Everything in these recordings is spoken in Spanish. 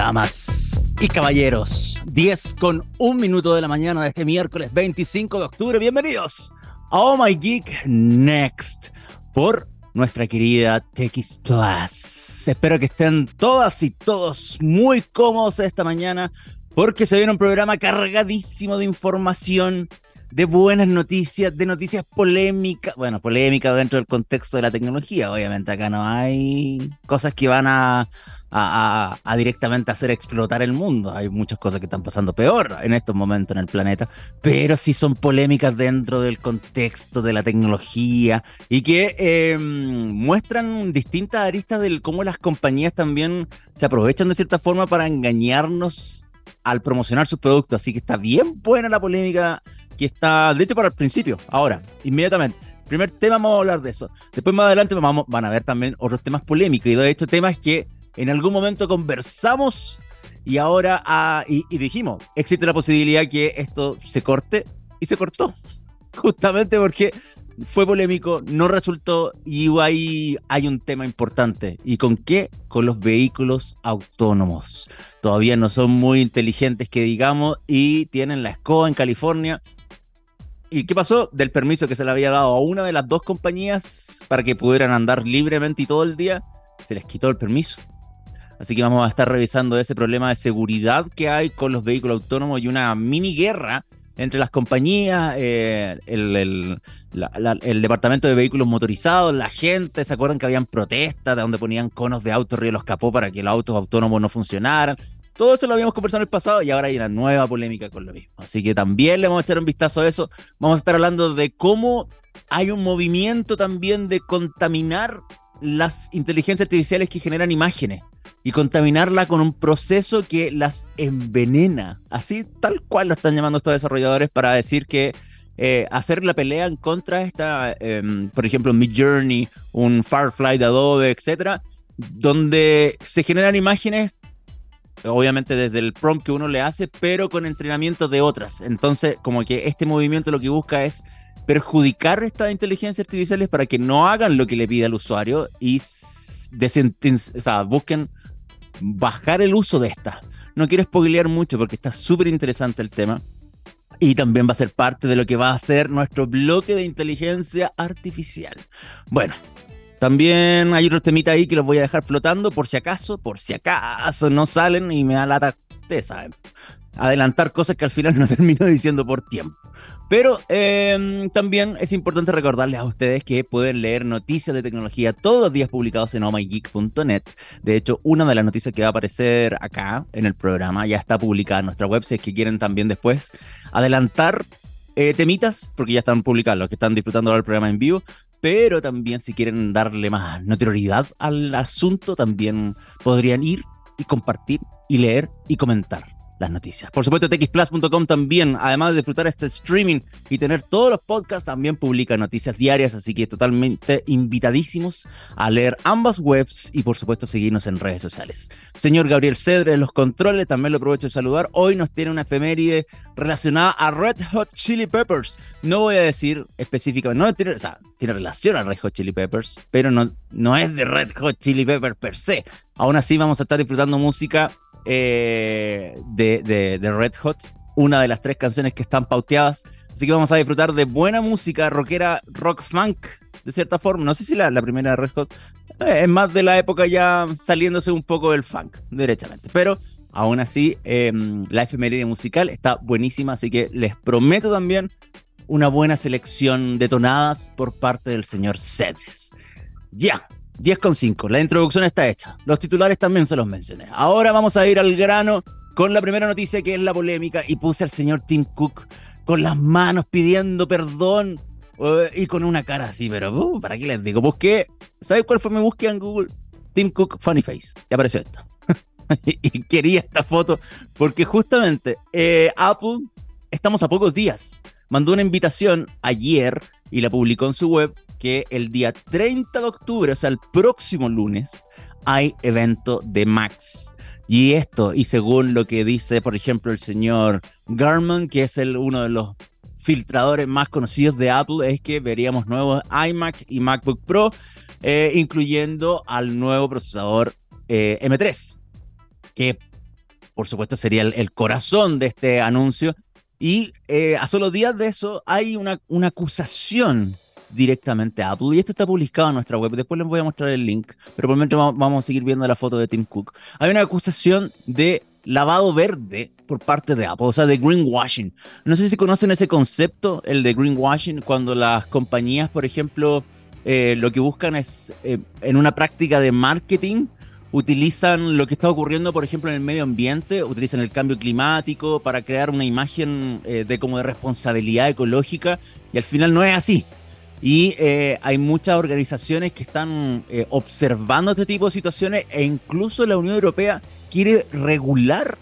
Damas y caballeros, 10 con un minuto de la mañana de este miércoles 25 de octubre. Bienvenidos a Oh My Geek Next por nuestra querida TX Plus. Espero que estén todas y todos muy cómodos esta mañana porque se viene un programa cargadísimo de información, de buenas noticias, de noticias polémicas. Bueno, polémicas dentro del contexto de la tecnología. Obviamente acá no hay cosas que van a a, directamente hacer explotar el mundo. Hay muchas cosas que están pasando peor en estos momentos en el planeta, pero sí son polémicas dentro del contexto de la tecnología y que em, muestran distintas aristas de cómo las compañías también se aprovechan de cierta forma para engañarnos al promocionar sus productos. Así que está bien buena la polémica que está, de hecho, para el principio, ahora, inmediatamente. Primer tema, vamos a hablar de eso. Después, más adelante, vamos, van a ver también otros temas polémicos y de hecho, temas que en algún momento conversamos y ahora ah, y, dijimos, existe la posibilidad que esto se corte y se cortó. Justamente porque fue polémico, no resultó y ahí hay un tema importante. ¿Y con qué? Con los vehículos autónomos. Todavía no son muy inteligentes que digamos y tienen la escoba en California. ¿Y qué pasó? Del permiso que se le había dado a una de las dos compañías para que pudieran andar libremente y todo el día, se les quitó el permiso. Así que vamos a estar revisando ese problema de seguridad que hay con los vehículos autónomos y una mini guerra entre las compañías, eh, el, departamento de vehículos motorizados, la gente, ¿se acuerdan que habían protestas de donde ponían conos de autos río los capó para que los autos autónomos no funcionaran? Todo eso lo habíamos conversado en el pasado y ahora hay una nueva polémica con lo mismo. Así que también le vamos a echar un vistazo a eso. Vamos a estar hablando de cómo hay un movimiento también de contaminar las inteligencias artificiales que generan imágenes y contaminarla con un proceso que las envenena. Así tal cual lo están llamando estos desarrolladores para decir que eh, hacer la pelea en contra esta, em, por ejemplo, Mid Journey, un Firefly de Adobe, etcétera, donde se generan imágenes, obviamente desde el prompt que uno le hace, pero con entrenamiento de otras. Entonces, como que este movimiento lo que busca es perjudicar estas inteligencias artificiales para que no hagan lo que le pide al usuario y busquen bajar el uso de esta. No quiero spoilear mucho porque está súper interesante el tema. Y también va a ser parte de lo que va a ser nuestro bloque de inteligencia artificial. Bueno, también hay otros temitas ahí que los voy a dejar flotando por si acaso, por si acaso no salen y me da lata, ustedes saben adelantar cosas que al final no termino diciendo por tiempo. Pero em, también es importante recordarles a ustedes que pueden leer noticias de tecnología todos los días publicados en omygeek.net. De hecho, una de las noticias que va a aparecer acá en el programa ya está publicada en nuestra web. Si es que quieren también después adelantar eh, temitas, porque ya están publicados los que están disfrutando del programa en vivo. Pero también si quieren darle más notoriedad al asunto, también podrían ir y compartir y leer y comentar las noticias. Por supuesto, txplus.com también, además de disfrutar este streaming y tener todos los podcasts, también publica noticias diarias, así que totalmente invitadísimos a leer ambas webs y por supuesto seguirnos en redes sociales. Señor Gabriel Cedre los controles, también lo aprovecho de saludar. Hoy nos tiene una efeméride relacionada a Red Hot Chili Peppers. No voy a decir específicamente, no tiene, o sea, tiene relación a Red Hot Chili Peppers, pero no, no es de Red Hot Chili Peppers per se. Aún así vamos a estar disfrutando música eh, de, de, Red Hot, una de las tres canciones que están pauteadas. Así que vamos a disfrutar de buena música rockera, rock funk, de cierta forma. No sé si la, la primera de Red Hot eh, es más de la época ya saliéndose un poco del funk, derechamente. Pero aún así, eh, la efeméride musical está buenísima, así que les prometo también una buena selección de tonadas por parte del señor Cedres. Ya, 10,5. La introducción está hecha. Los titulares también se los mencioné. Ahora vamos a ir al grano con la primera noticia que es la polémica y puse al señor Tim Cook con las manos pidiendo perdón eh, y con una cara así, pero uh, ¿para qué les digo? Busqué, ¿sabes cuál fue mi búsqueda en Google? Tim Cook Funny Face. Y apareció esto. y quería esta foto porque justamente eh, Apple, estamos a pocos días, mandó una invitación ayer y la publicó en su web que el día 30 de octubre, o sea, el próximo lunes, hay evento de Max. Y esto, y según lo que dice, por ejemplo, el señor Garman, que es uno de los filtradores más conocidos de Apple, es que veríamos nuevos iMac y MacBook Pro, eh, incluyendo al nuevo procesador eh, M3, que por supuesto sería el, corazón de este anuncio. Y eh, a solo días de eso hay una, una acusación directamente a Apple. Y esto está publicado en nuestra web. Después les voy a mostrar el link. Pero por momento vamos a seguir viendo la foto de Tim Cook. Hay una acusación de lavado verde por parte de Apple, o sea, de greenwashing. No sé si conocen ese concepto, el de greenwashing, cuando las compañías, por ejemplo, eh, lo que buscan es, eh, en una práctica de marketing, utilizan lo que está ocurriendo, por ejemplo, en el medio ambiente, utilizan el cambio climático para crear una imagen eh, de como de responsabilidad ecológica y al final no es así. Y hay muchas organizaciones que están observando este tipo de situaciones e incluso la Unión Europea quiere regular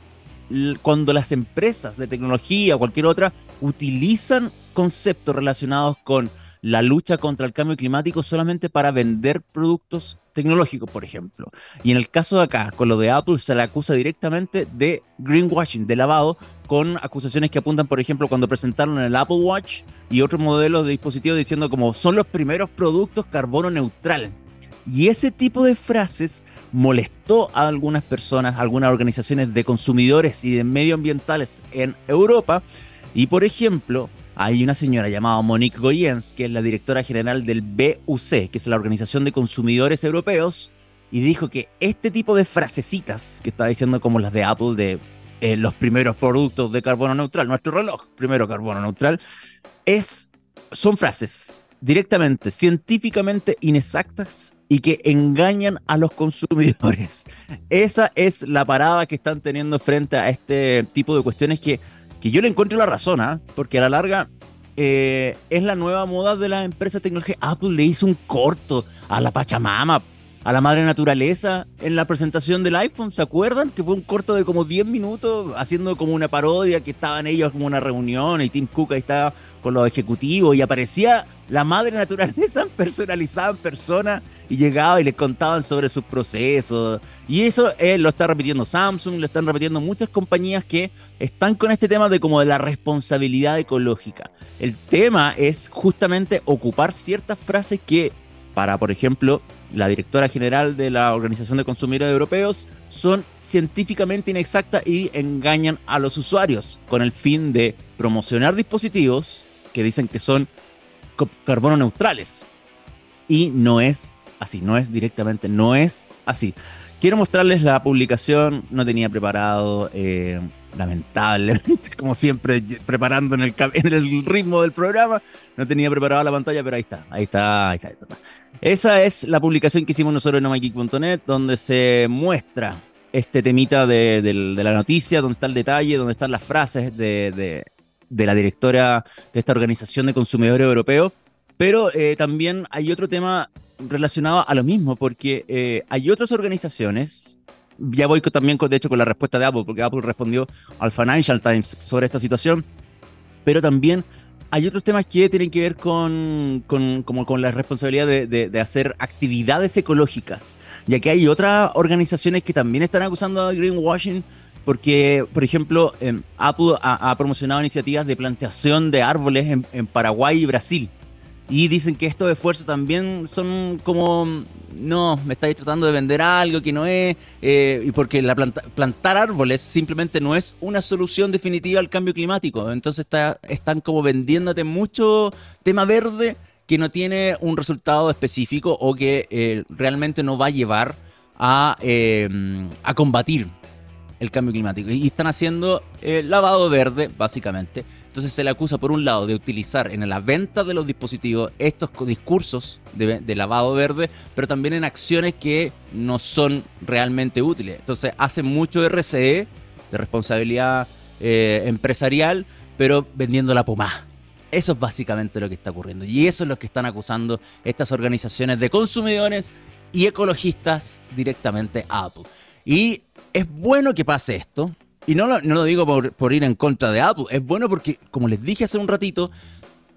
cuando las empresas de tecnología o cualquier otra utilizan conceptos relacionados con la lucha contra el cambio climático solamente para vender productos tecnológicos, por ejemplo. Y en el caso de acá, con lo de Apple, se le acusa directamente de greenwashing, de lavado, con acusaciones que apuntan, por ejemplo, cuando presentaron el Apple Watch y otros modelos de dispositivos diciendo como son los primeros productos carbono neutral. Y ese tipo de frases molestó a algunas personas, a algunas organizaciones de consumidores y de medioambientales en Europa. Y por ejemplo, hay una señora llamada Monique Goyens, que es la directora general del BUC, que es la Organización de Consumidores Europeos, y dijo que este tipo de frasecitas que estaba diciendo como las de Apple de eh, los primeros productos de carbono neutral, nuestro reloj, primero carbono neutral, es, son frases directamente, científicamente inexactas y que engañan a los consumidores. Esa es la parada que están teniendo frente a este tipo de cuestiones que, que yo le encuentro la razón, ¿ah? porque a la larga eh, es la nueva moda de la empresa tecnológica. Apple le hizo un corto a la Pachamama a la madre naturaleza en la presentación del iPhone, ¿se acuerdan? Que fue un corto de como 10 minutos haciendo como una parodia, que estaban ellos como una reunión y Tim Cook ahí estaba con los ejecutivos y aparecía la madre naturaleza personalizada en persona y llegaba y les contaban sobre sus procesos. Y eso eh, lo está repitiendo Samsung, lo están repitiendo muchas compañías que están con este tema de como de la responsabilidad ecológica. El tema es justamente ocupar ciertas frases que para, por ejemplo, la directora general de la Organización de Consumidores Europeos, son científicamente inexactas y engañan a los usuarios con el fin de promocionar dispositivos que dicen que son carbono neutrales. Y no es así, no es directamente, no es así. Quiero mostrarles la publicación, no tenía preparado, eh, lamentablemente, como siempre, preparando en el, ritmo del programa, no tenía preparada la pantalla, pero ahí está, ahí está. Ahí está. Esa es la publicación que hicimos nosotros en nomageek.net, donde se muestra este temita de, la noticia, donde está el detalle, donde están las frases de, la directora de esta organización de consumidores europeos. Pero eh, también hay otro tema relacionado a lo mismo, porque eh, hay otras organizaciones, ya voy también de hecho con la respuesta de Apple, porque Apple respondió al Financial Times sobre esta situación, pero también hay otros temas que tienen que ver con, como con la responsabilidad de, hacer actividades ecológicas, ya que hay otras organizaciones que también están acusando a greenwashing porque, por ejemplo, em, Apple ha, promocionado iniciativas de plantación de árboles en Paraguay y Brasil. Y dicen que estos esfuerzos también son como, no, me estáis tratando de vender algo que no es, eh, y porque la plantar árboles simplemente no es una solución definitiva al cambio climático. Entonces está, están como vendiéndote mucho tema verde que no tiene un resultado específico o que eh, realmente no va a llevar a, eh, a combatir el cambio climático. Y están haciendo lavado verde, básicamente entonces se le acusa por un lado de utilizar en la venta de los dispositivos estos discursos de, lavado verde, pero también en acciones que no son realmente útiles. Entonces hace mucho RCE, de responsabilidad eh, empresarial, pero vendiendo la pomada. Eso es básicamente lo que está ocurriendo. Y eso es lo que están acusando estas organizaciones de consumidores y ecologistas directamente a Apple. Y es bueno que pase esto, y no lo, no lo digo por, ir en contra de Apple, es bueno porque, como les dije hace un ratito,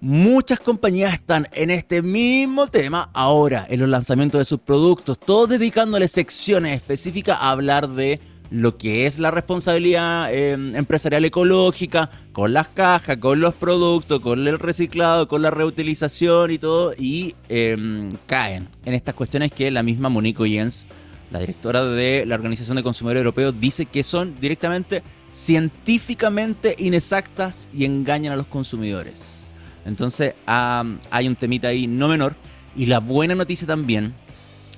muchas compañías están en este mismo tema ahora, en los lanzamientos de sus productos, todos dedicándole secciones específicas a hablar de lo que es la responsabilidad em, empresarial ecológica, con las cajas, con los productos, con el reciclado, con la reutilización y todo, y em, caen en estas cuestiones que la misma Monique Jens la directora de la Organización de Consumidores Europeos, dice que son directamente científicamente inexactas y engañan a los consumidores. Entonces hay un temita ahí no menor. Y la buena noticia también,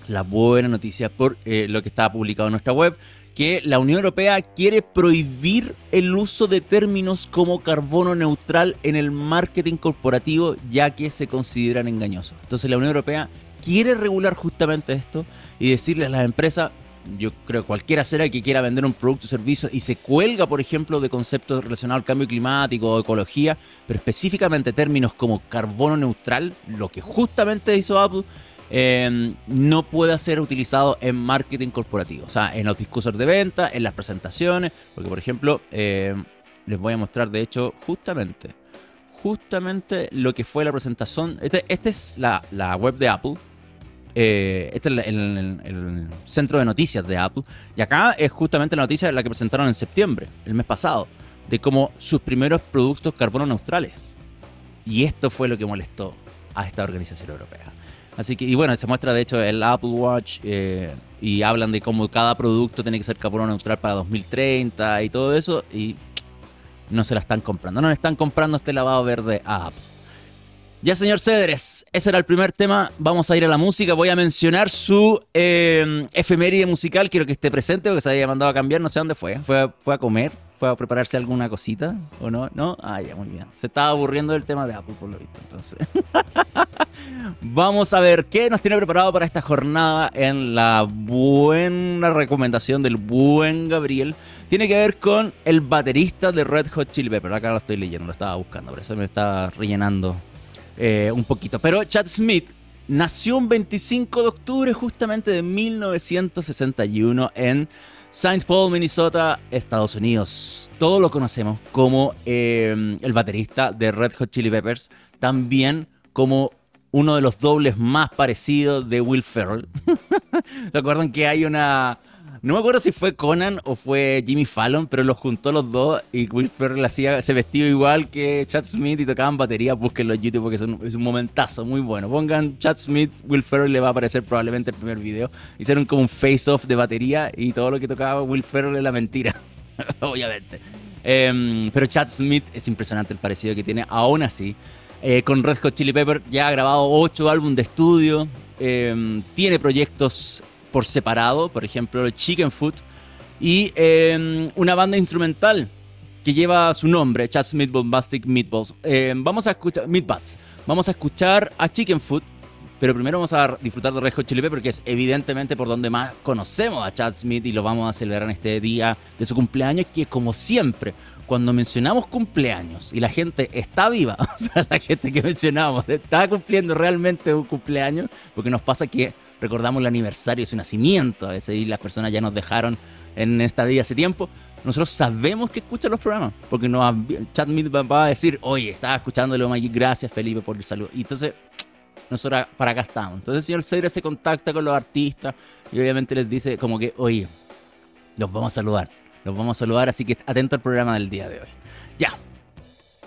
la buena noticia por eh, lo que estaba publicado en nuestra web, que la Unión Europea quiere prohibir el uso de términos como carbono neutral en el marketing corporativo ya que se consideran engañosos. Entonces la Unión Europea quiere regular justamente esto y decirle a las empresas, yo creo que cualquiera será que quiera vender un producto o servicio y se cuelga, por ejemplo, de conceptos relacionados al cambio climático o ecología, pero específicamente términos como carbono neutral, lo que justamente hizo Apple, eh, no puede ser utilizado en marketing corporativo, o sea, en los discursos de venta, en las presentaciones, porque por ejemplo, eh, les voy a mostrar de hecho justamente, justamente lo que fue la presentación, esta este es la web de Apple, eh, este es el, centro de noticias de Apple. Y acá es justamente la noticia la que presentaron en septiembre, el mes pasado, de cómo sus primeros productos carbono neutrales. Y esto fue lo que molestó a esta organización europea. Así que, y bueno, se muestra de hecho el Apple Watch eh, y hablan de cómo cada producto tiene que ser carbono neutral para 2030 y todo eso. Y no se la están comprando. No le están comprando este lavado verde a Apple. Ya, señor Cedres, ese era el primer tema. Vamos a ir a la música. Voy a mencionar su eh, musical. Quiero que esté presente porque se había mandado a cambiar. No sé dónde fue. Fue fue a comer. Fue a prepararse alguna cosita. ¿O no? ¿No? Ah, ya, muy bien. Se estaba aburriendo del tema de Apple, por lo visto. Entonces. Vamos a ver qué nos tiene preparado para esta jornada en la buena recomendación del buen Gabriel. Tiene que ver con el baterista de Red Hot Chili Peppers. Acá lo estoy leyendo, lo estaba buscando, por eso me estaba rellenando eh, un poquito. Pero Chad Smith nació un 25 de octubre justamente de 1961 en St. Paul, Minnesota, Estados Unidos. Todos lo conocemos como eh, el baterista de Red Hot Chili Peppers, también como uno de los dobles más parecidos de Will Ferrell. ¿Se acuerdan que hay una, no me acuerdo si fue Conan o fue Jimmy Fallon, pero los juntó los dos y Will Ferrell se vestido igual que Chad Smith y tocaban batería. Búsquenlo en YouTube porque es un, momentazo muy bueno. Pongan Chad Smith, Will Ferrell le va a aparecer probablemente el primer video. Hicieron como un face-off de batería y todo lo que tocaba Will Ferrell es la mentira. Obviamente. Em, pero Chad Smith es impresionante el parecido que tiene. Aún así, eh, con Red Hot Chili Pepper ya ha grabado 8 álbumes de estudio. Em, tiene proyectos por separado, por ejemplo, Chicken Food, y em, una banda instrumental que lleva su nombre, Chad Smith Bombastic Meatballs. Em, vamos a escuchar, Meatbats. Vamos a escuchar a Chicken Food, pero primero vamos a disfrutar de Red Hot Chili Pepper, que es evidentemente por donde más conocemos a Chad Smith y lo vamos a celebrar en este día de su cumpleaños, que como siempre, cuando mencionamos cumpleaños y la gente está viva, o sea, la gente que mencionamos está cumpliendo realmente un cumpleaños, porque nos pasa que recordamos el aniversario de su nacimiento, a veces y las personas ya nos dejaron en esta vida hace tiempo, nosotros sabemos que escuchan los programas, porque nos Chat va a decir, oye, estaba escuchándolo, gracias Felipe por el saludo. Y entonces, nosotros para acá estamos. Entonces el señor Cedra se contacta con los artistas y obviamente les dice como que, oye, los vamos a saludar, los vamos a saludar, así que atento al programa del día de hoy. Ya.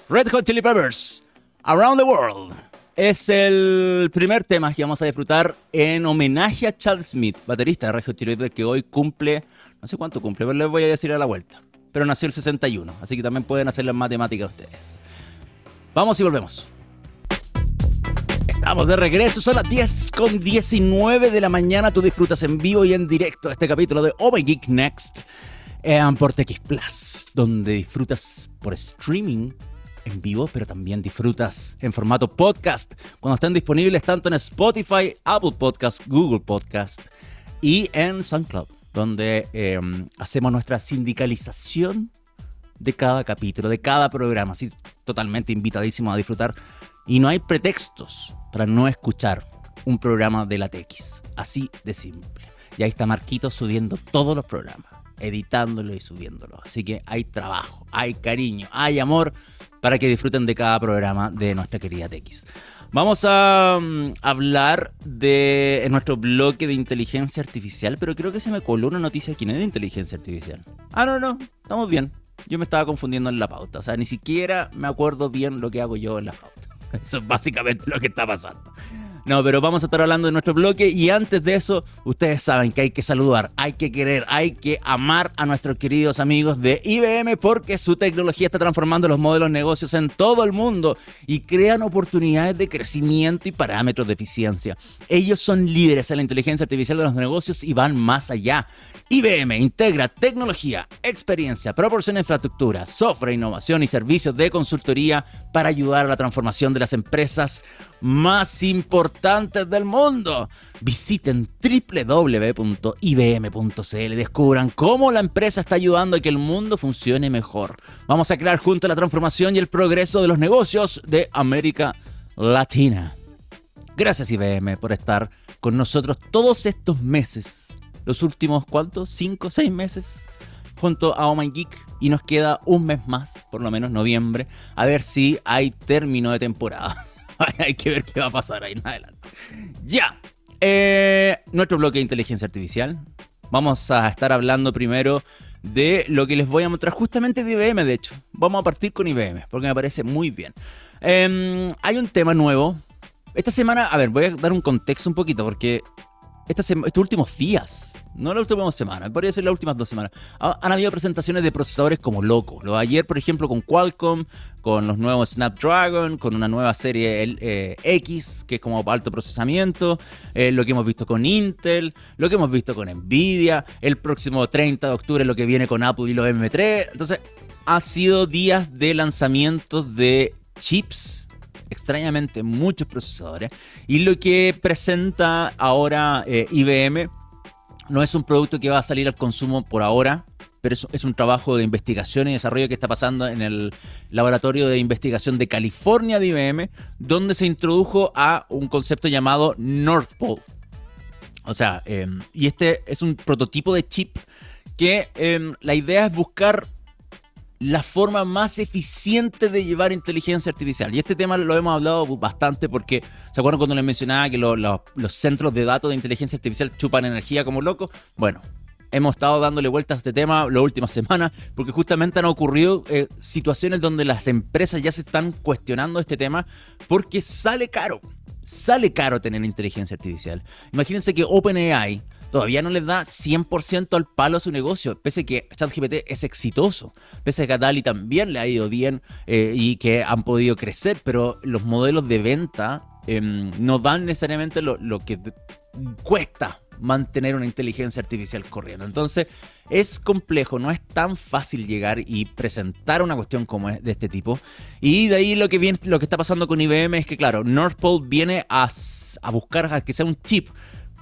Red Hot Chili Peppers, Around the World es el primer tema que vamos a disfrutar en homenaje a Chad Smith, baterista de Regio Chile que hoy cumple, no sé cuánto cumple, pero les voy a decir a la vuelta. Pero nació el 61, así que también pueden hacer las matemáticas ustedes. Vamos y volvemos. Estamos de regreso, son las 10 con 19 de la mañana. Tú disfrutas en vivo y en directo este capítulo de Oh Geek Next en por TX Plus, donde disfrutas por streaming en vivo, pero también disfrutas en formato podcast cuando están disponibles tanto en Spotify, Apple Podcast, Google Podcast y en SoundCloud, donde em, hacemos nuestra sindicalización de cada capítulo, de cada programa. Así totalmente invitadísimo a disfrutar. Y no hay pretextos para no escuchar un programa de la TX. Así de simple. Y ahí está Marquito subiendo todos los programas, editándolo y subiéndolo. Así que hay trabajo, hay cariño, hay amor para que disfruten de cada programa de nuestra querida TX. Vamos a mm, hablar de nuestro bloque de inteligencia artificial, pero creo que se me coló una noticia aquí, no es de inteligencia artificial. Ah, no, no, estamos bien. Yo me estaba confundiendo en la pauta, o sea, ni siquiera me acuerdo bien lo que hago yo en la pauta. Eso es básicamente lo que está pasando. No, pero vamos a estar hablando de nuestro bloque y antes de eso, ustedes saben que hay que saludar, hay que querer, hay que amar a nuestros queridos amigos de IBM porque su tecnología está transformando los modelos de negocios en todo el mundo y crean oportunidades de crecimiento y parámetros de eficiencia. Ellos son líderes en la inteligencia artificial de los negocios y van más allá. IBM integra tecnología, experiencia, proporciona infraestructura, software, innovación y servicios de consultoría para ayudar a la transformación de las empresas más importantes del mundo. Visiten www.ibm.cl y descubran cómo la empresa está ayudando a que el mundo funcione mejor. Vamos a crear juntos la transformación y el progreso de los negocios de América Latina. Gracias IBM por estar con nosotros todos estos meses los últimos, ¿cuántos? ¿Cinco, seis meses? junto a My Geek y nos queda un mes más, por lo menos noviembre, a ver si hay término de temporada. hay que ver qué va a pasar ahí en adelante. Ya, eh, nuestro bloque de inteligencia artificial. Vamos a estar hablando primero de lo que les voy a mostrar justamente de IBM, de hecho. Vamos a partir con IBM, porque me parece muy bien. Em, hay un tema nuevo. Esta semana, a ver, voy a dar un contexto un poquito, porque estos últimos días, no las últimas semanas, podría ser las últimas dos semanas, han habido presentaciones de procesadores como locos. Lo ayer, por ejemplo, con Qualcomm, con los nuevos Snapdragon, con una nueva serie eh, X, que es como alto procesamiento, eh, lo que hemos visto con Intel, lo que hemos visto con Nvidia, el próximo 30 de octubre lo que viene con Apple y los M3. Entonces, ha sido días de lanzamientos de chips extrañamente muchos procesadores. Y lo que presenta ahora eh, IBM no es un producto que va a salir al consumo por ahora, pero es, un trabajo de investigación y desarrollo que está pasando en el laboratorio de investigación de California de IBM, donde se introdujo a un concepto llamado North Pole. O sea, em, y este es un prototipo de chip que em, la idea es buscar la forma más eficiente de llevar inteligencia artificial. Y este tema lo hemos hablado bastante porque, ¿se acuerdan cuando les mencionaba que los centros de datos de inteligencia artificial chupan energía como locos? Bueno, hemos estado dándole vueltas a este tema las últimas semanas porque justamente han ocurrido eh, situaciones donde las empresas ya se están cuestionando este tema porque sale caro. Sale caro tener inteligencia artificial. Imagínense que OpenAI todavía no les da 100% al palo a su negocio, pese a que ChatGPT es exitoso, pese a que a DALI también le ha ido bien eh, y que han podido crecer, pero los modelos de venta em, no dan necesariamente lo, que cuesta mantener una inteligencia artificial corriendo. Entonces es complejo, no es tan fácil llegar y presentar una cuestión como es de este tipo. Y de ahí lo que, viene, lo que está pasando con IBM es que, claro, North Pole viene a, buscar a que sea un chip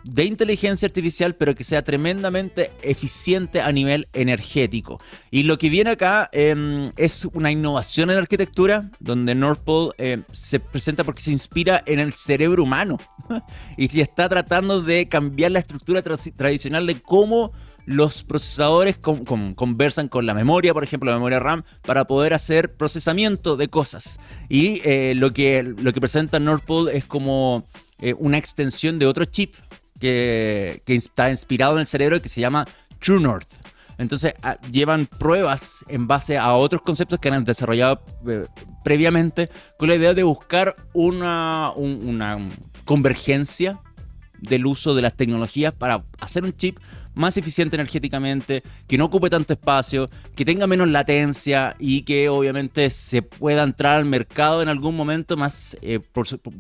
de inteligencia artificial, pero que sea tremendamente eficiente a nivel energético. Y lo que viene acá em, es una innovación en arquitectura, donde North Pole em, se presenta porque se inspira en el cerebro humano y está tratando de cambiar la estructura tradicional de cómo los procesadores conversan con la memoria, por ejemplo, la memoria RAM, para poder hacer procesamiento de cosas. Y eh, lo, que, lo que presenta North Pole es como eh, una extensión de otro chip que, está inspirado en el cerebro y que se llama True North. Entonces ah, llevan pruebas en base a otros conceptos que han desarrollado eh, previamente con la idea de buscar una, una convergencia del uso de las tecnologías para hacer un chip más eficiente energéticamente, que no ocupe tanto espacio, que tenga menos latencia y que obviamente se pueda entrar al mercado en algún momento más, eh,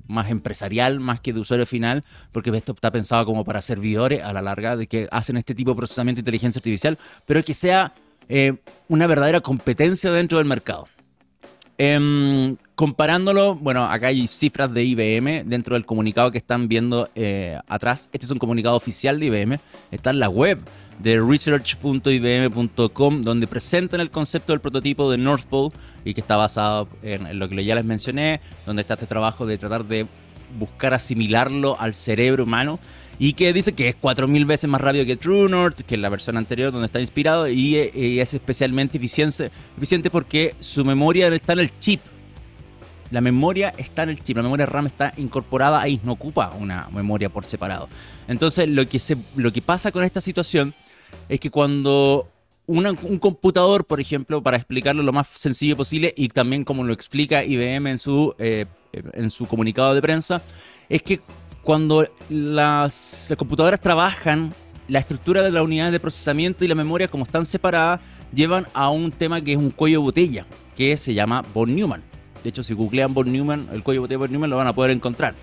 más empresarial, más que de usuario final, porque esto está pensado como para servidores a la larga, de que hacen este tipo de procesamiento de inteligencia artificial, pero que sea eh, una verdadera competencia dentro del mercado. Em, comparándolo, bueno, acá hay cifras de IBM dentro del comunicado que están viendo eh, atrás. Este es un comunicado oficial de IBM. Está en la web de research.ibm.com donde presentan el concepto del prototipo de North Pole y que está basado en, lo que ya les mencioné, donde está este trabajo de tratar de buscar asimilarlo al cerebro humano y que dice que es 4.000 veces más rápido que True North, que es la versión anterior donde está inspirado, y, es especialmente eficiente, eficiente porque su memoria está en el chip. La memoria está en el chip, la memoria RAM está incorporada ahí, no ocupa una memoria por separado. Entonces, lo que, se, lo que pasa con esta situación es que cuando un computador, por ejemplo, para explicarlo lo más sencillo posible y también como lo explica IBM en su, eh, en su comunicado de prensa, es que cuando las computadoras trabajan, la estructura de las unidades de procesamiento y la memoria, como están separadas, llevan a un tema que es un cuello de botella, que se llama von Neumann. De hecho, si googlean von Neumann, el cuello de botella von Neumann lo van a poder encontrar.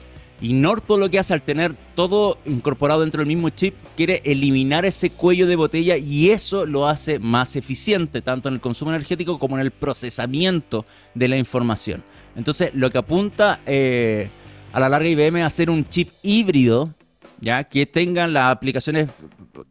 Y Northpol lo que hace al tener todo incorporado dentro del mismo chip, quiere eliminar ese cuello de botella y eso lo hace más eficiente, tanto en el consumo energético como en el procesamiento de la información. Entonces, lo que apunta eh, a la larga IBM a hacer un chip híbrido, ya que tengan las aplicaciones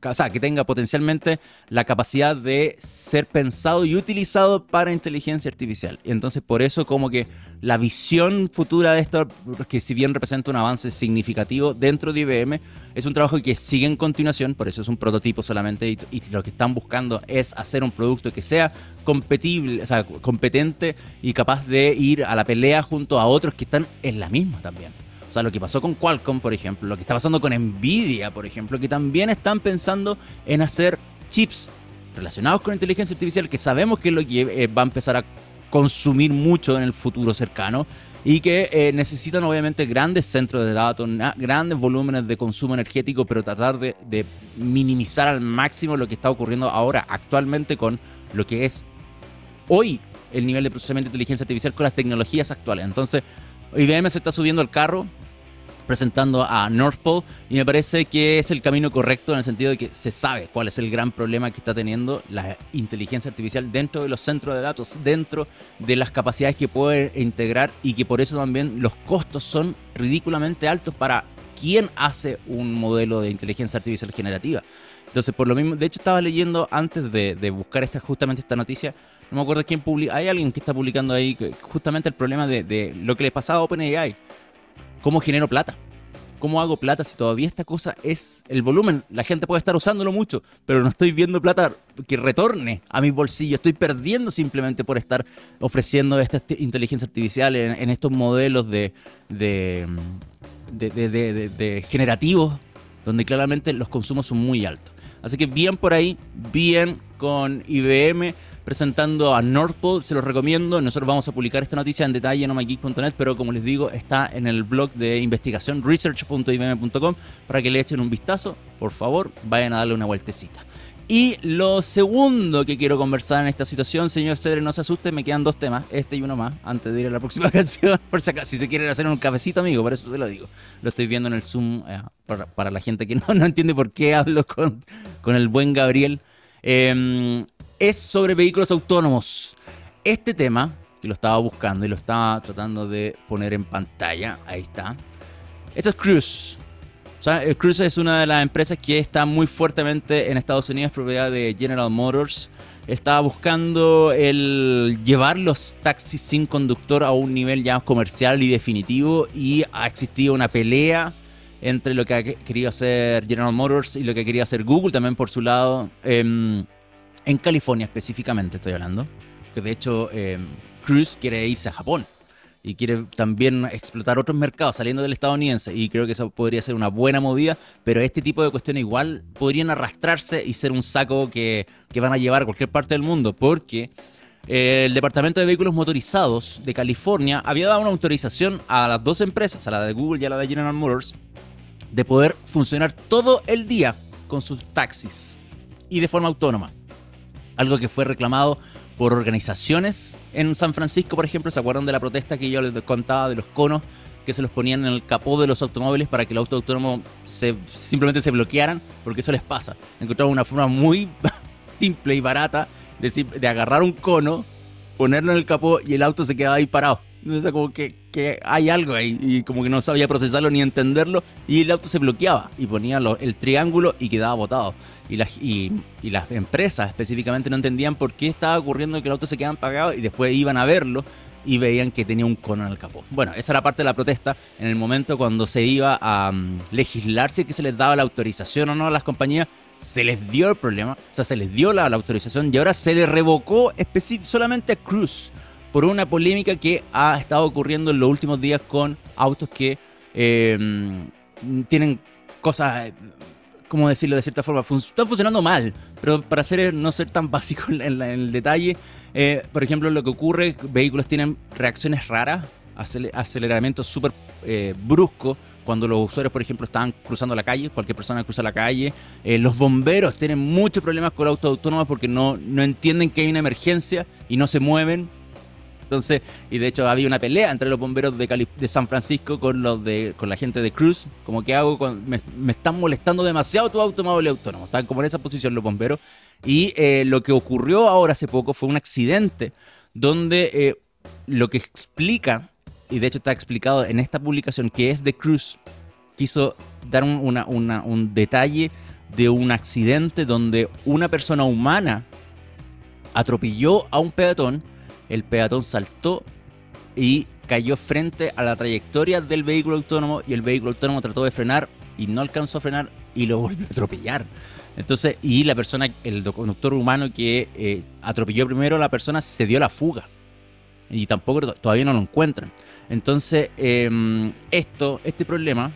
o sea, que tenga potencialmente la capacidad de ser pensado y utilizado para inteligencia artificial. Entonces por eso como que la visión futura de esto, que si bien representa un avance significativo dentro de IBM, es un trabajo que sigue en continuación, por eso es un prototipo solamente y, lo que están buscando es hacer un producto que sea competible, o sea, competente y capaz de ir a la pelea junto a otros que están en la misma también. O sea, lo que pasó con Qualcomm, por ejemplo, lo que está pasando con Nvidia, por ejemplo, que también están pensando en hacer chips relacionados con inteligencia artificial, que sabemos que es lo que eh, va a empezar a consumir mucho en el futuro cercano y que eh, necesitan obviamente grandes centros de datos, grandes volúmenes de consumo energético, pero tratar de, de, minimizar al máximo lo que está ocurriendo ahora actualmente con lo que es hoy el nivel de procesamiento de inteligencia artificial con las tecnologías actuales. Entonces, IBM se está subiendo al carro presentando a North Pole y me parece que es el camino correcto en el sentido de que se sabe cuál es el gran problema que está teniendo la inteligencia artificial dentro de los centros de datos, dentro de las capacidades que puede integrar y que por eso también los costos son ridículamente altos para quien hace un modelo de inteligencia artificial generativa. Entonces, por lo mismo, de hecho estaba leyendo antes de, buscar esta, justamente esta noticia, no me acuerdo quién publica, hay alguien que está publicando ahí justamente el problema de, lo que le pasaba a OpenAI ¿Cómo genero plata? ¿Cómo hago plata si todavía esta cosa es el volumen? La gente puede estar usándolo mucho, pero no estoy viendo plata que retorne a mis bolsillos. Estoy perdiendo simplemente por estar ofreciendo esta inteligencia artificial en, estos modelos de, de, de, de generativos, donde claramente los consumos son muy altos. Así que bien por ahí, bien con IBM presentando a Northpole, se los recomiendo. Nosotros vamos a publicar esta noticia en detalle en omageek.net, pero como les digo, está en el blog de investigación research.ibm.com para que le echen un vistazo. Por favor, vayan a darle una vueltecita. Y lo segundo que quiero conversar en esta situación, señor Cedre, no se asuste, me quedan dos temas, este y uno más, antes de ir a la próxima canción. Por si acaso, si se quieren hacer un cafecito, amigo, por eso te lo digo. Lo estoy viendo en el Zoom eh, para, la gente que no, no entiende por qué hablo con, con el buen Gabriel. Eh, es sobre vehículos autónomos. Este tema, que lo estaba buscando y lo estaba tratando de poner en pantalla, ahí está. Esto es Cruise. O sea, Cruise es una de las empresas que está muy fuertemente en Estados Unidos, propiedad de General Motors. Estaba buscando el llevar los taxis sin conductor a un nivel ya comercial y definitivo y ha existido una pelea entre lo que ha querido hacer General Motors y lo que quería hacer Google también por su lado. Eh, en California específicamente estoy hablando, que de hecho eh, Cruz quiere irse a Japón y quiere también explotar otros mercados saliendo del estadounidense y creo que eso podría ser una buena movida, pero este tipo de cuestiones igual podrían arrastrarse y ser un saco que, que van a llevar a cualquier parte del mundo porque eh, el Departamento de Vehículos Motorizados de California había dado una autorización a las dos empresas, a la de Google y a la de General Motors, de poder funcionar todo el día con sus taxis y de forma autónoma algo que fue reclamado por organizaciones en San Francisco, por ejemplo. ¿Se acuerdan de la protesta que yo les contaba de los conos que se los ponían en el capó de los automóviles para que el auto autónomo se, simplemente se bloquearan? Porque eso les pasa. Encontraron una forma muy simple y barata de, de agarrar un cono, ponerlo en el capó y el auto se quedaba ahí parado. Entonces, como que, que, hay algo ahí y como que no sabía procesarlo ni entenderlo y el auto se bloqueaba y ponía el triángulo y quedaba botado. Y las, y, las empresas específicamente no entendían por qué estaba ocurriendo que el auto se quedaban pagados y después iban a verlo y veían que tenía un cono en el capó. Bueno, esa era parte de la protesta en el momento cuando se iba a um, legislarse que se les daba la autorización o no a las compañías. Se les dio el problema, o sea, se les dio la, la autorización y ahora se le revocó solamente a Cruz por una polémica que ha estado ocurriendo en los últimos días con autos que em, tienen cosas, ¿cómo decirlo de cierta forma? están funcionando mal, pero para ser, no ser tan básico en, el detalle, eh, por ejemplo, lo que ocurre, vehículos tienen reacciones raras, aceleramientos súper eh, bruscos cuando los usuarios, por ejemplo, estaban cruzando la calle, cualquier persona cruza la calle. Eh, los bomberos tienen muchos problemas con el auto autónomo porque no, no entienden que hay una emergencia y no se mueven. Entonces, y de hecho había una pelea entre los bomberos de, de San Francisco con los de con la gente de Cruz. Como que hago, me, están molestando demasiado tu automóvil autónomo. Están como en esa posición los bomberos. Y eh, lo que ocurrió ahora hace poco fue un accidente donde eh, lo que explica y de hecho está explicado en esta publicación que es de Cruz, quiso dar un detalle de un accidente donde una persona humana atropelló a un peatón, el peatón saltó y cayó frente a la trayectoria del vehículo autónomo y el vehículo autónomo trató de frenar y no alcanzó a frenar y lo volvió a atropellar. Entonces, y la persona, el conductor humano que eh, atropelló primero a la persona se dio la fuga y tampoco todavía no lo encuentran. Entonces, em, esto, este problema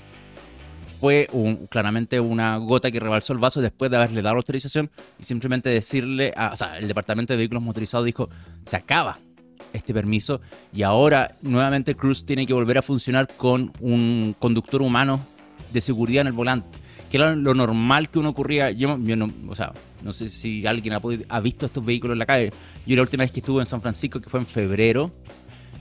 fue claramente una gota que rebalsó el vaso después de haberle dado la autorización y simplemente decirle, o sea, el Departamento de Vehículos Motorizados dijo, se acaba este permiso y ahora nuevamente Cruz tiene que volver a funcionar con un conductor humano de seguridad en el volante, que era lo normal que uno ocurría, yo, no, o sea, no sé si alguien ha, ha visto estos vehículos en la calle, yo la última vez que estuve en San Francisco, que fue en febrero,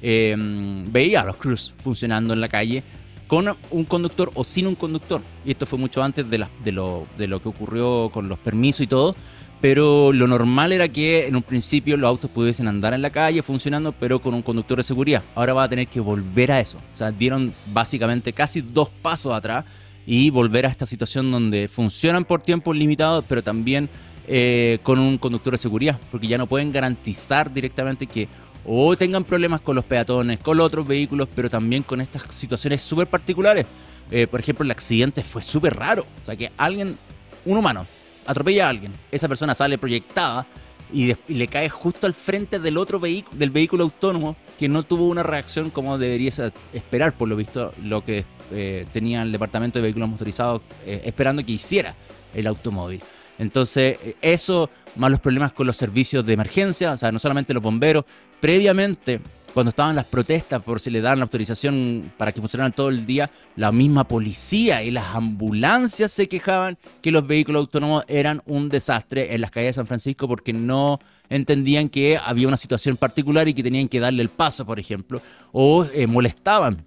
Em, veía a los Cruz funcionando en la calle con un conductor o sin un conductor. Y esto fue mucho antes de, de, lo, de lo que ocurrió con los permisos y todo. Pero lo normal era que en un principio los autos pudiesen andar en la calle funcionando, pero con un conductor de seguridad. Ahora va a tener que volver a eso. O sea, dieron básicamente casi dos pasos atrás y volver a esta situación donde funcionan por tiempos limitados, pero también eh, con un conductor de seguridad, porque ya no pueden garantizar directamente que o tengan problemas con los peatones, con los otros vehículos, pero también con estas situaciones súper particulares. Eh, por ejemplo, el accidente fue súper raro. O sea, que alguien, un humano, atropella a alguien, esa persona sale proyectada y, le cae justo al frente del otro vehículo, del vehículo autónomo, que no tuvo una reacción como debería esperar, por lo visto, lo que eh, tenía el departamento de vehículos motorizados eh, esperando que hiciera el automóvil. Entonces, eso, más los problemas con los servicios de emergencia, o sea, no solamente los bomberos, previamente, cuando estaban las protestas por si le dan la autorización para que funcionaran todo el día, la misma policía y las ambulancias se quejaban que los vehículos autónomos eran un desastre en las calles de San Francisco porque no entendían que había una situación particular y que tenían que darle el paso, por ejemplo, o eh, molestaban.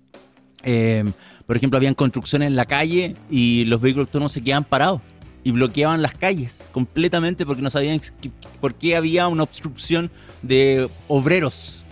Eh, por ejemplo, habían construcciones en la calle y los vehículos autónomos se quedaban parados y bloqueaban las calles completamente porque no sabían por qué había una obstrucción de obreros,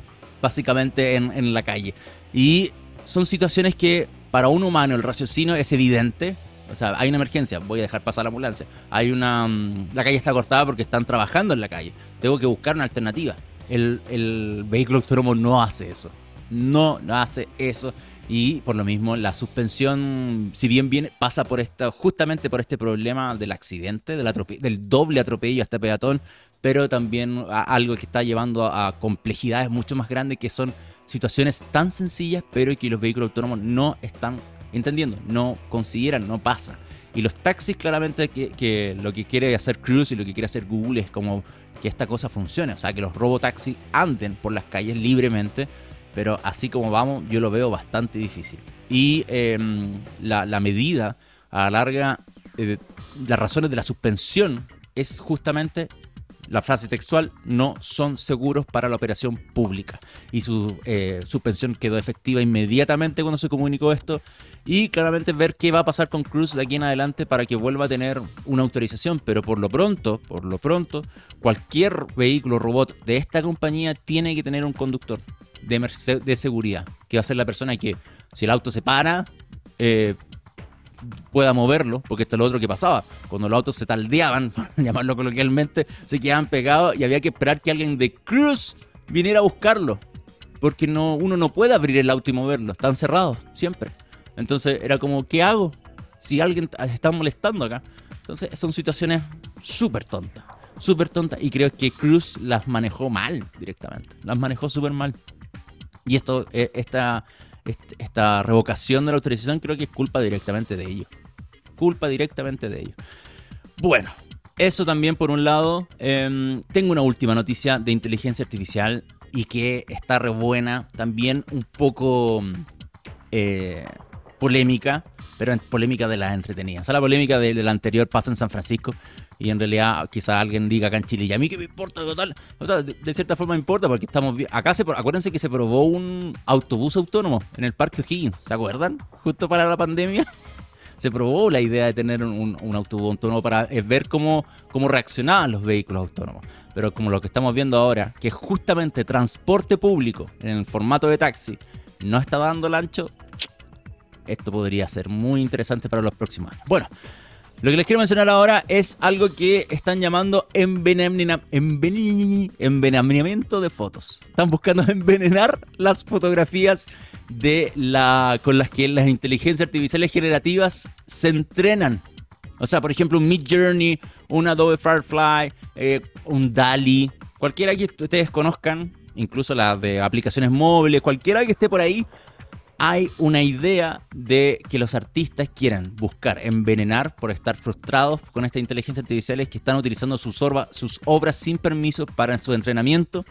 básicamente, en, la calle. Y son situaciones que para un humano el raciocinio es evidente. O sea, hay una emergencia, voy a dejar pasar la ambulancia. Hay una. Mm, la calle está cortada porque están trabajando en la calle. Tengo que buscar una alternativa. El, el vehículo autónomo no hace eso. No hace eso y por lo mismo la suspensión, si bien viene, pasa por esta, justamente por este problema del accidente, del, del doble atropello a este peatón, pero también algo que está llevando a, complejidades mucho más grandes que son situaciones tan sencillas, pero que los vehículos autónomos no están entendiendo, no consideran, no pasa. Y los taxis, claramente, que, que, lo que quiere hacer Cruise y lo que quiere hacer Google es como que esta cosa funcione, o sea, que los robotaxis anden por las calles libremente pero así como vamos, yo lo veo bastante difícil. Y em, la, medida a la larga, eh, las razones de la suspensión es justamente la frase textual, no son seguros para la operación pública. Y su eh, suspensión quedó efectiva inmediatamente cuando se comunicó esto. Y claramente ver qué va a pasar con Cruz de aquí en adelante para que vuelva a tener una autorización. Pero por lo pronto, por lo pronto, cualquier vehículo robot de esta compañía tiene que tener un conductor de, de seguridad, que va a ser la persona que si el auto se para, eh, pueda moverlo, porque esto es lo otro que pasaba. Cuando los autos se taldeaban, llamarlo coloquialmente, se quedaban pegados y había que esperar que alguien de Cruz viniera a buscarlo. Porque no, uno no puede abrir el auto y moverlo, están cerrados, siempre. Entonces era como, ¿qué hago? Si alguien está molestando acá. Entonces son situaciones súper tontas, súper tontas. Y creo que Cruz las manejó mal directamente. Las manejó súper mal. Y esto, eh, esta, esta revocación de la autorización creo que es culpa directamente de ellos. Culpa directamente de ellos. Bueno, eso también por un lado. Em, tengo una última noticia de inteligencia artificial y que está re buena. También un poco... Eh, polémica, pero en polémica de las entretenidas. O sea, la polémica de, la anterior pasa en San Francisco y en realidad quizá alguien diga acá en Chile, y a mí qué me importa total. O sea, de, cierta forma importa porque estamos acá se acuérdense que se probó un autobús autónomo en el Parque O'Higgins, ¿se acuerdan? Justo para la pandemia. Se probó la idea de tener un, autobús autónomo para eh, ver cómo, cómo reaccionaban los vehículos autónomos. Pero como lo que estamos viendo ahora, que justamente transporte público en el formato de taxi no está dando el ancho, esto podría ser muy interesante para los próximos años. Bueno, lo que les quiero mencionar ahora es algo que están llamando envenenamiento de fotos. Están buscando envenenar las fotografías de la, con las que las inteligencias artificiales generativas se entrenan. O sea, por ejemplo, un Mid Journey, un Adobe Firefly, eh, un DALI, cualquiera que ustedes conozcan, incluso las de aplicaciones móviles, cualquiera que esté por ahí, hay una idea de que los artistas quieran buscar envenenar por estar frustrados con estas inteligencias artificiales que están utilizando sus, sus obras sin permiso para su entrenamiento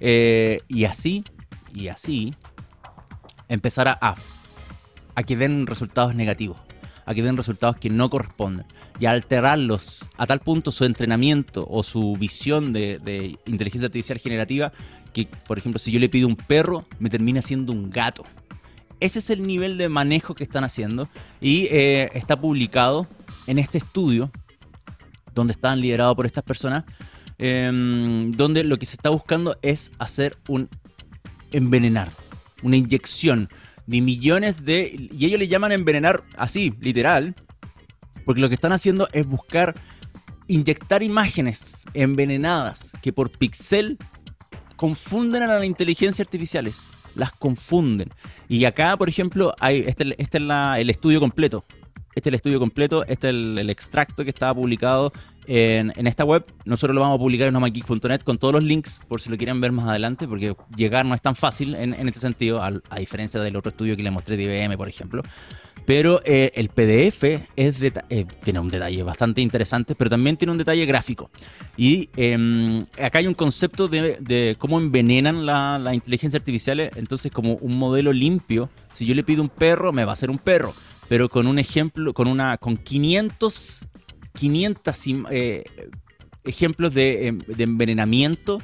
eh, y así, y así, empezar a, a que den resultados negativos, a que den resultados que no corresponden y a alterarlos a tal punto su entrenamiento o su visión de, de inteligencia artificial generativa que, por ejemplo, si yo le pido un perro, me termina siendo un gato ese es el nivel de manejo que están haciendo y eh, está publicado en este estudio donde están liderados por estas personas, em, donde lo que se está buscando es hacer un envenenar, una inyección de millones de... Y ellos le llaman envenenar así, literal, porque lo que están haciendo es buscar inyectar imágenes envenenadas que por pixel confunden a las inteligencias artificiales las confunden. Y acá, por ejemplo, hay, este, este es el estudio completo. Este es el estudio completo, este es el, extracto que estaba publicado en, esta web. Nosotros lo vamos a publicar en nomageek.net con todos los links por si lo quieren ver más adelante, porque llegar no es tan fácil en, este sentido, a, diferencia del otro estudio que le mostré de IBM, por ejemplo. Pero eh, el PDF eh, tiene un detalle bastante interesante, pero también tiene un detalle gráfico. Y em, acá hay un concepto de, cómo envenenan la, la, inteligencia artificial. Entonces, como un modelo limpio, si yo le pido un perro, me va a hacer un perro. Pero con un ejemplo, con una con 500, 500 eh, ejemplos em, de envenenamiento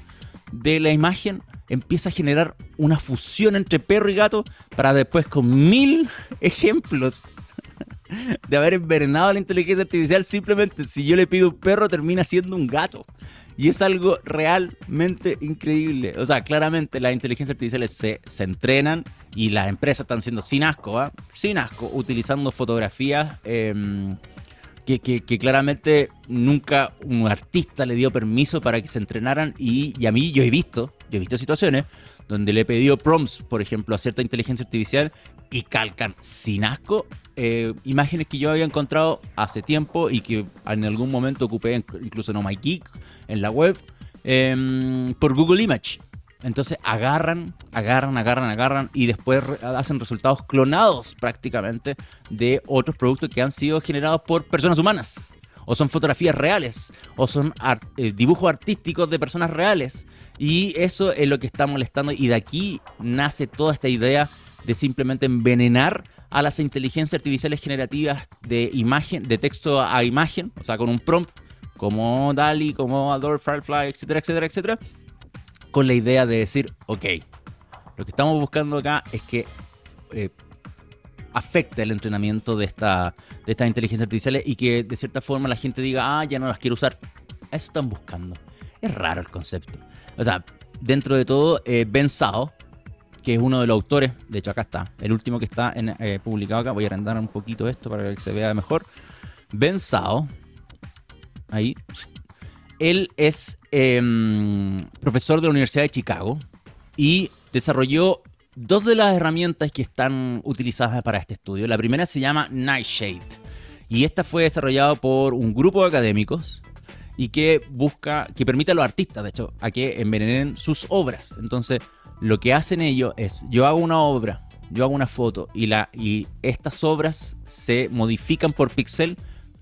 de la imagen, empieza a generar una fusión entre perro y gato para después con mil ejemplos de haber envenenado a la inteligencia artificial simplemente si yo le pido un perro termina siendo un gato. Y es algo realmente increíble. O sea, claramente las inteligencias artificiales se, se entrenan y las empresas están siendo sin asco, ¿ah? sin asco, utilizando fotografías em, que, que, claramente nunca un artista le dio permiso para que se entrenaran. Y, y a mí yo he visto yo he visto situaciones donde le he pedido prompts, por ejemplo, a cierta inteligencia artificial y calcan sin asco eh, imágenes que yo había encontrado hace tiempo y que en algún momento ocupé incluso en Oh My Geek, en la web, em, por Google Image. Entonces agarran, agarran, agarran, agarran y después hacen resultados clonados prácticamente de otros productos que han sido generados por personas humanas o son fotografías reales, o son eh, dibujos artísticos de personas reales. Y eso es lo que está molestando y de aquí nace toda esta idea de simplemente envenenar a las inteligencias artificiales generativas de imagen, de texto a imagen, o sea, con un prompt como DALI, como Adobe Firefly, etcétera, etcétera, etcétera, con la idea de decir, ok, lo que estamos buscando acá es que eh, afecte el entrenamiento de, esta, de estas inteligencias artificiales y que de cierta forma la gente diga, ah, ya no las quiero usar. Eso están buscando. Es raro el concepto. O sea, dentro de todo, eh, Ben Sao, que es uno de los autores, de hecho acá está, el último que está en, eh, publicado acá, voy a arrendar un poquito esto para que se vea mejor. Ben Sao, ahí, él es em, profesor de la Universidad de Chicago y desarrolló dos de las herramientas que están utilizadas para este estudio. La primera se llama Nightshade y esta fue desarrollada por un grupo de académicos y que busca, que permite a los artistas, de hecho, a que envenenen sus obras. Entonces, lo que hacen ellos es, yo hago una obra, yo hago una foto y, estas obras se modifican por pixel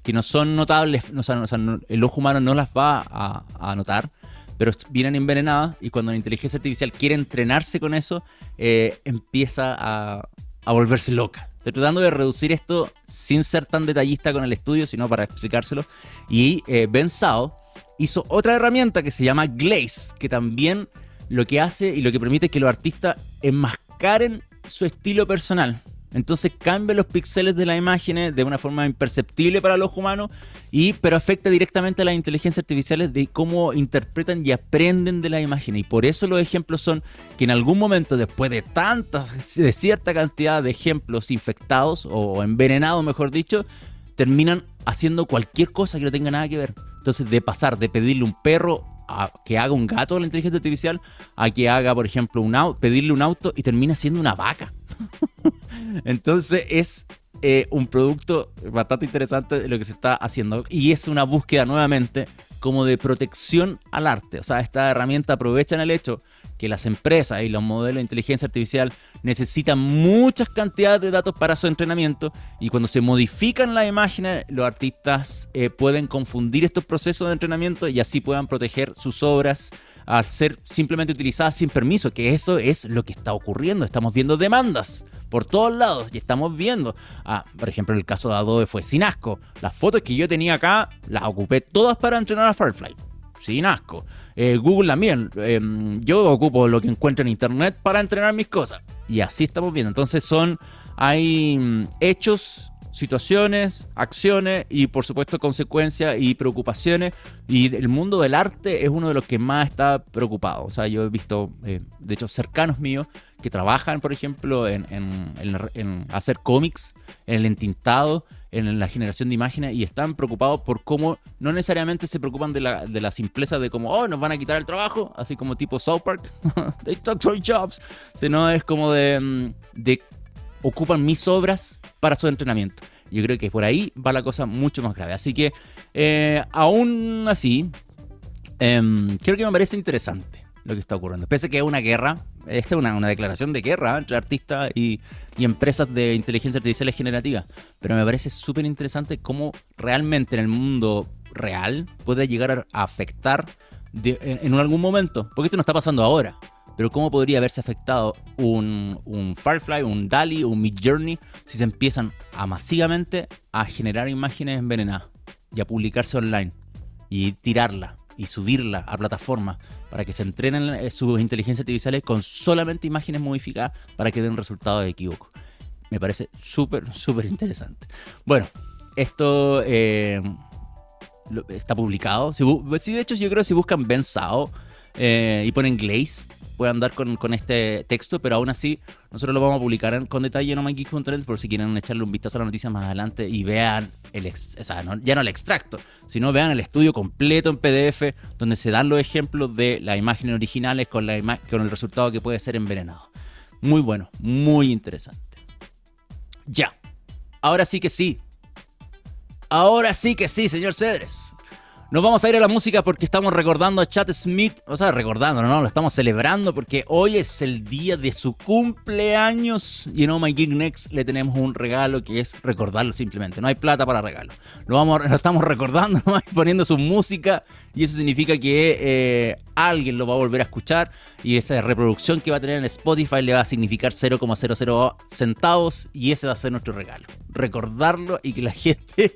que no son notables, o sea, el ojo humano no las va a, a notar pero vienen envenenadas y cuando la inteligencia artificial quiere entrenarse con eso, eh, empieza a, volverse loca. Estoy tratando de reducir esto sin ser tan detallista con el estudio, sino para explicárselo. Y eh, Ben Sao hizo otra herramienta que se llama Glaze, que también lo que hace y lo que permite es que los artistas enmascaren su estilo personal. Entonces cambia los píxeles de las imágenes de una forma imperceptible para los humanos, y, pero afecta directamente a las inteligencias artificiales de cómo interpretan y aprenden de las imágenes. Y por eso los ejemplos son que en algún momento, después de tantas, de cierta cantidad de ejemplos infectados o envenenados, mejor dicho, terminan haciendo cualquier cosa que no tenga nada que ver. Entonces, de pasar de pedirle un perro a que haga un gato a la inteligencia artificial, a que haga, por ejemplo, un auto, pedirle un auto y termina siendo una vaca. Entonces es eh, un producto bastante interesante de lo que se está haciendo y es una búsqueda nuevamente como de protección al arte. O sea, esta herramienta aprovecha el hecho que las empresas y los modelos de inteligencia artificial necesitan muchas cantidades de datos para su entrenamiento y cuando se modifican las imágenes, los artistas eh, pueden confundir estos procesos de entrenamiento y así puedan proteger sus obras al ser simplemente utilizadas sin permiso, que eso es lo que está ocurriendo. Estamos viendo demandas por todos lados y estamos viendo, ah, por ejemplo, el caso de Adobe fue sin asco. Las fotos que yo tenía acá las ocupé todas para entrenar a Firefly. Sin asco. Eh, Google también. Em, yo ocupo lo que encuentro en internet para entrenar mis cosas. Y así estamos viendo. Entonces son, hay mm, hechos situaciones, acciones y por supuesto consecuencias y preocupaciones. Y el mundo del arte es uno de los que más está preocupado. O sea, yo he visto, eh, de hecho, cercanos míos que trabajan, por ejemplo, en, hacer cómics, en el entintado, en la generación de imágenes y están preocupados por cómo no necesariamente se preocupan de la, de la simpleza de cómo, oh, nos van a quitar el trabajo, así como tipo South Park, they took our jobs, sino es como de, mm, de ocupan mis obras para su entrenamiento. Yo creo que por ahí va la cosa mucho más grave. Así que, eh, aún así, em, creo que me parece interesante lo que está ocurriendo. Pese a que es una guerra, esta es una, declaración de guerra entre artistas y, empresas de inteligencia artificial generativa. Pero me parece súper interesante cómo realmente en el mundo real puede llegar a afectar en algún momento. Porque esto no está pasando ahora pero cómo podría haberse afectado un, Firefly, un DALI, un Midjourney si se empiezan a masivamente a generar imágenes envenenadas y a publicarse online y tirarla y subirla a plataformas para que se entrenen eh, sus inteligencias artificiales con solamente imágenes modificadas para que den resultados de equívoco. Me parece súper, súper interesante. Bueno, esto eh, está publicado. Si, de hecho, yo creo que si buscan Ben Sao eh, y ponen Glaze, puedan dar con, con, este texto, pero aún así nosotros lo vamos a publicar con detalle en omageek.net por si quieren echarle un vistazo a la noticia más adelante y vean el ya no el extracto, sino vean el estudio completo en PDF donde se dan los ejemplos de las imágenes originales con, la con el resultado que puede ser envenenado. Muy bueno, muy interesante. Ya, ahora sí que sí. Ahora sí que sí, señor Cedres. Nos vamos a ir a la música porque estamos recordando a Chad Smith, o sea, recordando, no, lo estamos celebrando porque hoy es el día de su cumpleaños. Y en Oh My Gig Next le tenemos un regalo que es recordarlo simplemente. No hay plata para regalo. Lo, vamos, lo estamos recordando, poniendo su música. Y eso significa que eh, alguien lo va a volver a escuchar y esa reproducción que va a tener en Spotify le va a significar 0,00 centavos y ese va a ser nuestro regalo. Recordarlo y que la gente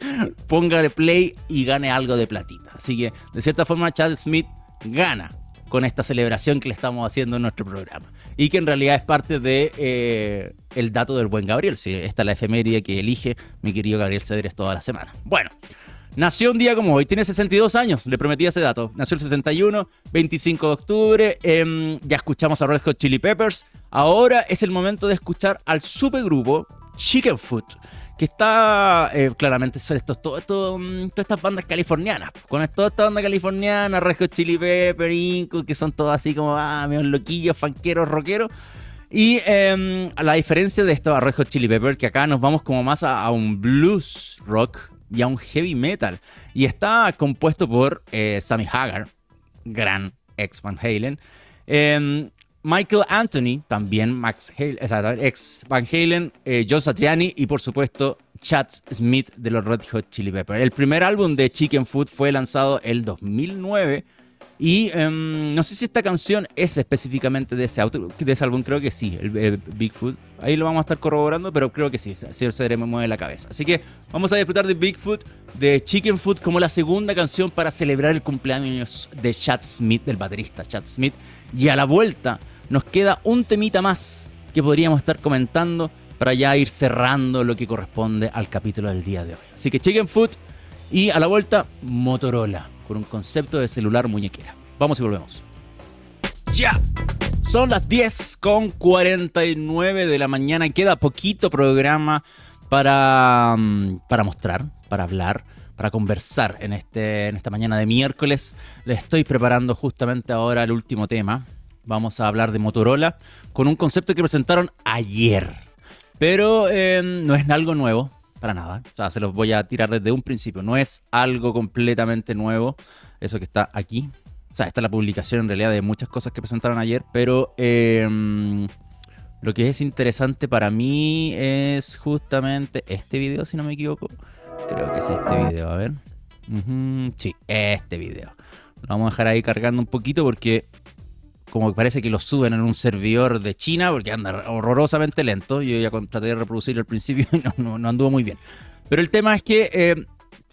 ponga de play y gane algo de platita. Así que de cierta forma Chad Smith gana con esta celebración que le estamos haciendo en nuestro programa. Y que en realidad es parte de eh, el dato del buen Gabriel. Esta es la efeméride que elige mi querido Gabriel Cedres toda la semana. Bueno, Nació un día como hoy, tiene 62 años, le prometí ese dato. Nació el 61, 25 de octubre. Em, ya escuchamos a Red Hot Chili Peppers. Ahora es el momento de escuchar al supergrupo Chicken Foot, que está eh, claramente son todo, mm, todas estas bandas californianas. Con toda esta banda californiana, Red Hot Chili Peppers, Inco, que son todos así como, ah, loquillos, fanqueros, rockeros. Y em, a la diferencia de estos Red Hot Chili Peppers, que acá nos vamos como más a un blues rock y a un heavy metal. Y está compuesto por eh, Sammy Hagar, gran ex Van Halen. Em, Michael Anthony, también Max ex Van Halen, eh, John Satriani y por supuesto Chad Smith de los Red Hot Chili Peppers. El primer álbum de Chicken Food fue lanzado el 2009 Y em, no sé si esta canción es específicamente de ese, auto, de ese álbum, creo que sí, el, Bigfoot. Ahí lo vamos a estar corroborando, pero creo que sí, si se me mueve la cabeza. Así que vamos a disfrutar de Bigfoot, de Chicken Food, como la segunda canción para celebrar el cumpleaños de Chad Smith, del baterista Chad Smith. Y a la vuelta nos queda un temita más que podríamos estar comentando para ya ir cerrando lo que corresponde al capítulo del día de hoy. Así que Chicken Food y a la vuelta Motorola con un concepto de celular muñequera. Vamos y volvemos. Ya. Son las 10 con 49 de la mañana. Queda poquito programa para, mm, para mostrar, para hablar, para conversar en, este, en esta mañana de miércoles. Le estoy preparando justamente ahora el último tema. Vamos a hablar de Motorola con un concepto que presentaron ayer. Pero eh, no es algo nuevo. Para nada. O sea, se los voy a tirar desde un principio. No es algo completamente nuevo. Eso que está aquí. O sea, esta es la publicación en realidad de muchas cosas que presentaron ayer. Pero em, lo que es interesante para mí es justamente este video, si no me equivoco. Creo que es este video. A ver. sí, este video. Lo vamos a dejar ahí cargando un poquito porque como parece que lo suben en un servidor de China porque anda horrorosamente lento. Yo ya traté de reproducirlo al principio y no, anduvo muy bien. Pero el tema es que eh,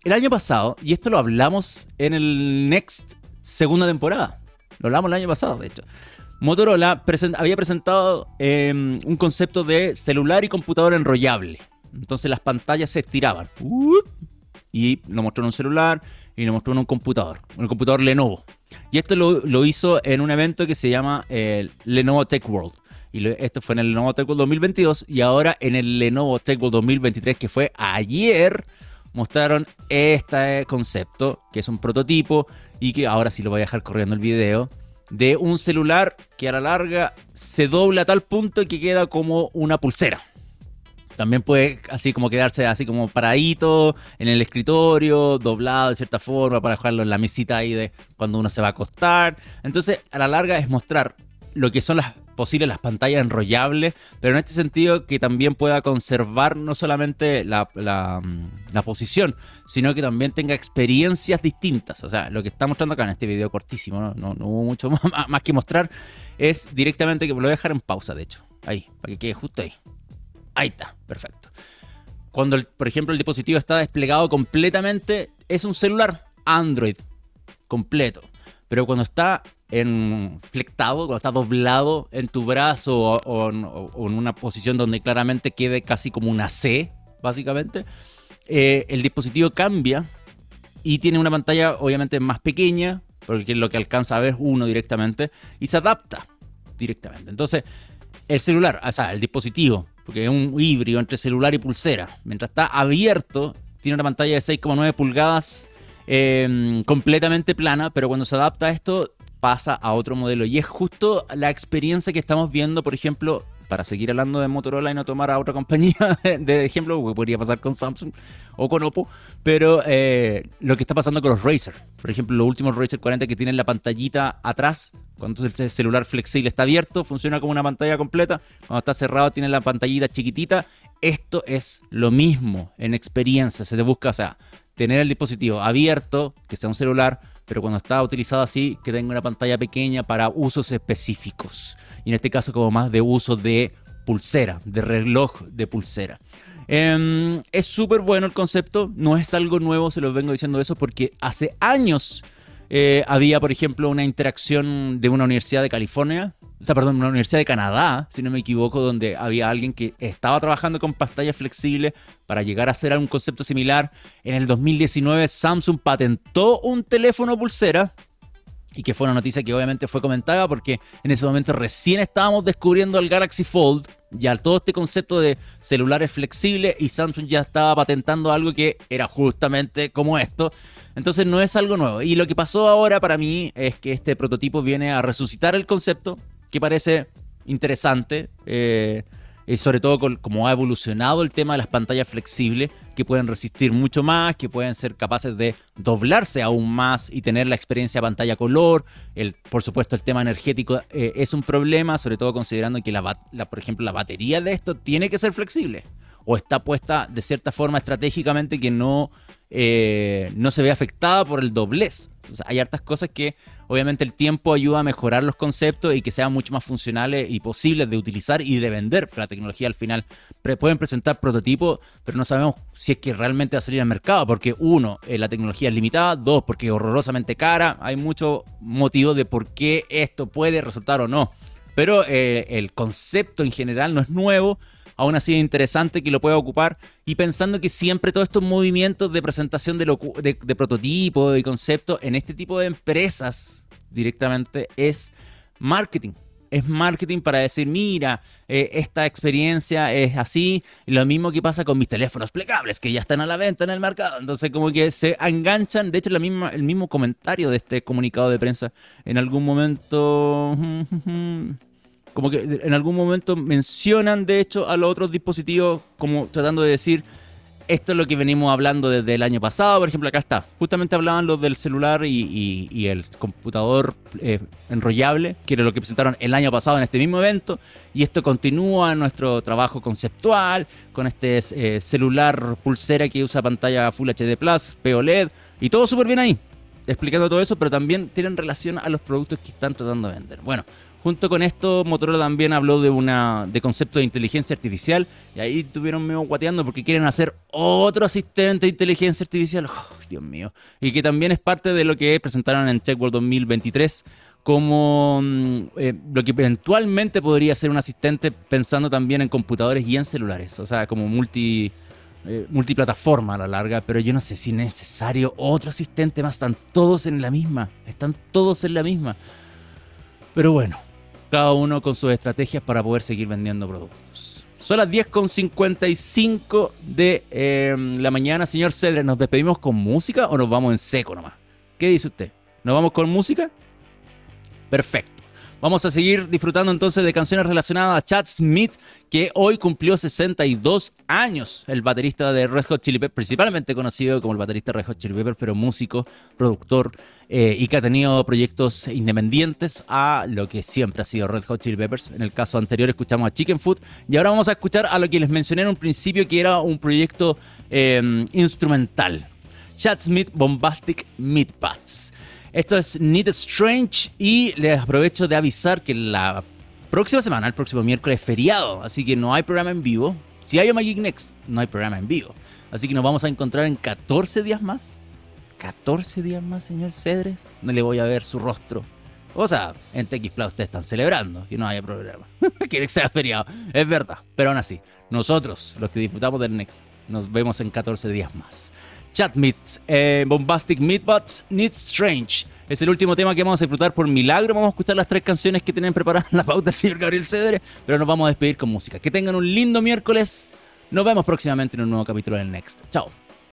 el año pasado, y esto lo hablamos en el Next segunda temporada, lo hablamos el año pasado, de hecho. Motorola había presentado em, un concepto de celular y computador enrollable. Entonces las pantallas se estiraban. y lo mostró en un celular y lo mostró en un computador, un computador Lenovo. Y esto lo, hizo en un evento que se llama el Lenovo Tech World. Y esto fue en el Lenovo Tech World 2022 y ahora en el Lenovo Tech World 2023, que fue ayer, mostraron este concepto, que es un prototipo y que ahora sí lo voy a dejar corriendo el video, de un celular que a la larga se dobla a tal punto que queda como una pulsera. También puede así como quedarse así como paradito en el escritorio, doblado de cierta forma para dejarlo en la mesita ahí de cuando uno se va a acostar. Entonces, a la larga es mostrar lo que son las posibles las pantallas enrollables, pero en este sentido que también pueda conservar no solamente la, mm, posición, sino que también tenga experiencias distintas. O sea, lo que está mostrando acá en este video cortísimo, no, no, no hubo mucho más, más que mostrar, es directamente que lo voy a dejar en pausa, de hecho. Ahí, para que quede justo ahí. Ahí está, perfecto. Cuando, por ejemplo, el dispositivo está desplegado completamente, es un celular Android completo. Pero cuando está flectado, cuando está doblado en tu brazo o, en una posición donde claramente quede casi como una C, básicamente, eh, el dispositivo cambia y tiene una pantalla obviamente más pequeña, porque lo que alcanza a ver uno directamente, y se adapta directamente. Entonces, el celular, o sea, el dispositivo porque es un híbrido entre celular y pulsera. Mientras está abierto, tiene una pantalla de 6,9 pulgadas em, completamente plana, pero cuando se adapta a esto pasa a otro modelo. Y es justo la experiencia que estamos viendo, por ejemplo, para seguir hablando de Motorola y no tomar a otra compañía de ejemplo, que podría pasar con Samsung o con Oppo, pero eh, lo que está pasando con los Razer. Por ejemplo, los últimos Razer 40 que tienen la pantallita atrás, cuando el celular flexible está abierto, funciona como una pantalla completa, cuando está cerrado tiene la pantallita chiquitita. Esto es lo mismo en experiencia, se te busca, o sea, tener el dispositivo abierto, que sea un celular, pero cuando está utilizado así, que tenga una pantalla pequeña para usos específicos. Y en este caso como más de uso de pulsera, de reloj de pulsera. Em, es súper bueno el concepto, no es algo nuevo, se los vengo diciendo eso, porque hace años eh, había, por ejemplo, una interacción de una universidad de California o sea, perdón, una universidad de Canadá, si no me equivoco, donde había alguien que estaba trabajando con pantallas flexibles para llegar a hacer un concepto similar. En el 2019 Samsung patentó un teléfono pulsera y que fue una noticia que obviamente fue comentada porque en ese momento recién estábamos descubriendo el Galaxy Fold, ya todo este concepto de celulares flexibles y Samsung ya estaba patentando algo que era justamente como esto. Entonces no es algo nuevo. Y lo que pasó ahora para mí es que este prototipo viene a resucitar el concepto, que parece interesante. Eh, y sobre todo como ha evolucionado el tema de las pantallas flexibles, que pueden resistir mucho más, que pueden ser capaces de doblarse aún más y tener la experiencia pantalla color. El, por supuesto, el tema energético eh, es un problema, sobre todo considerando que, la, por ejemplo, la batería de esto tiene que ser flexible. O está puesta de cierta forma estratégicamente que no, eh, no se ve afectada por el doblez. hay hartas cosas que obviamente el tiempo ayuda a mejorar los conceptos y que sean mucho más funcionales y posibles de utilizar y de vender. La tecnología al final pueden presentar prototipos, pero no sabemos si es que realmente va a salir al mercado, porque uno, eh, la tecnología es limitada, dos, porque es horrorosamente cara, hay muchos motivos de por qué esto puede resultar o no. Pero eh, el concepto en general no es nuevo, aún así es interesante que lo pueda ocupar y pensando que siempre todos estos movimientos de presentación de, de, prototipos y conceptos en este tipo de empresas directamente es marketing. Es marketing para decir, mira, eh, esta experiencia es así. lo mismo que pasa con mis teléfonos plegables, que ya están a la venta en el mercado. Entonces, como que se enganchan. De hecho, la misma, el mismo comentario de este comunicado de prensa en algún momento como que en algún momento mencionan de hecho a los otros dispositivos como tratando de decir esto es lo que venimos hablando desde el año pasado, por ejemplo acá está, justamente hablaban los del celular y, el computador eh, enrollable, que era lo que presentaron el año pasado en este mismo evento, y esto continúa nuestro trabajo conceptual con este eh, celular pulsera que usa pantalla Full HD Plus, POLED, y todo súper bien ahí, explicando todo eso, pero también tienen relación a los productos que están tratando de vender. Bueno, Junto con esto, Motorola también habló de una de concepto de inteligencia artificial y ahí estuvieron medio guateando porque quieren hacer otro asistente de inteligencia artificial. Dios mío. Y que también es parte de lo que presentaron en TechWorld 2023 como mm, eh, lo que eventualmente podría ser un asistente pensando también en computadores y en celulares, o sea, como multi, eh, multiplataforma a la larga, pero yo no sé si es necesario otro asistente más, están todos en la misma, están todos en la misma. Pero bueno, cada uno con sus estrategias para poder seguir vendiendo productos. Son las 10.55 de em, la mañana, señor Cedre. ¿Nos despedimos con música o nos vamos en seco nomás? ¿Qué dice usted? ¿Nos vamos con música? Perfecto. Vamos a seguir disfrutando entonces de canciones relacionadas a Chad Smith, que hoy cumplió 62 años, el baterista de Red Hot Chili Peppers, principalmente conocido como el baterista de Red Hot Chili Peppers, pero músico, productor, eh, y que ha tenido proyectos independientes a lo que siempre ha sido Red Hot Chili Peppers. En el caso anterior escuchamos a Chicken Food, y ahora vamos a escuchar a lo que les mencioné en un principio, que era un proyecto eh, instrumental. Chad Smith Bombastic Meat Pats. Esto es Need Strange y les aprovecho de avisar que la próxima semana, el próximo miércoles, es feriado, así que no hay programa en vivo. Si hay Magic Next, no hay programa en vivo. Así que nos vamos a encontrar en 14 días más. 14 días más, señor Cedres. No le voy a ver su rostro. O sea, en TX ustedes están celebrando que no haya problema. que sea feriado. Es verdad. Pero aún así, nosotros, los que disfrutamos del Next, nos vemos en 14 días más. Chat Meets, eh, Bombastic Meatbots, Need Strange. Es el último tema que vamos a disfrutar por milagro. Vamos a escuchar las tres canciones que tienen preparadas la pauta, señor Gabriel Cedre. Pero nos vamos a despedir con música. Que tengan un lindo miércoles. Nos vemos próximamente en un nuevo capítulo del Next. Chao.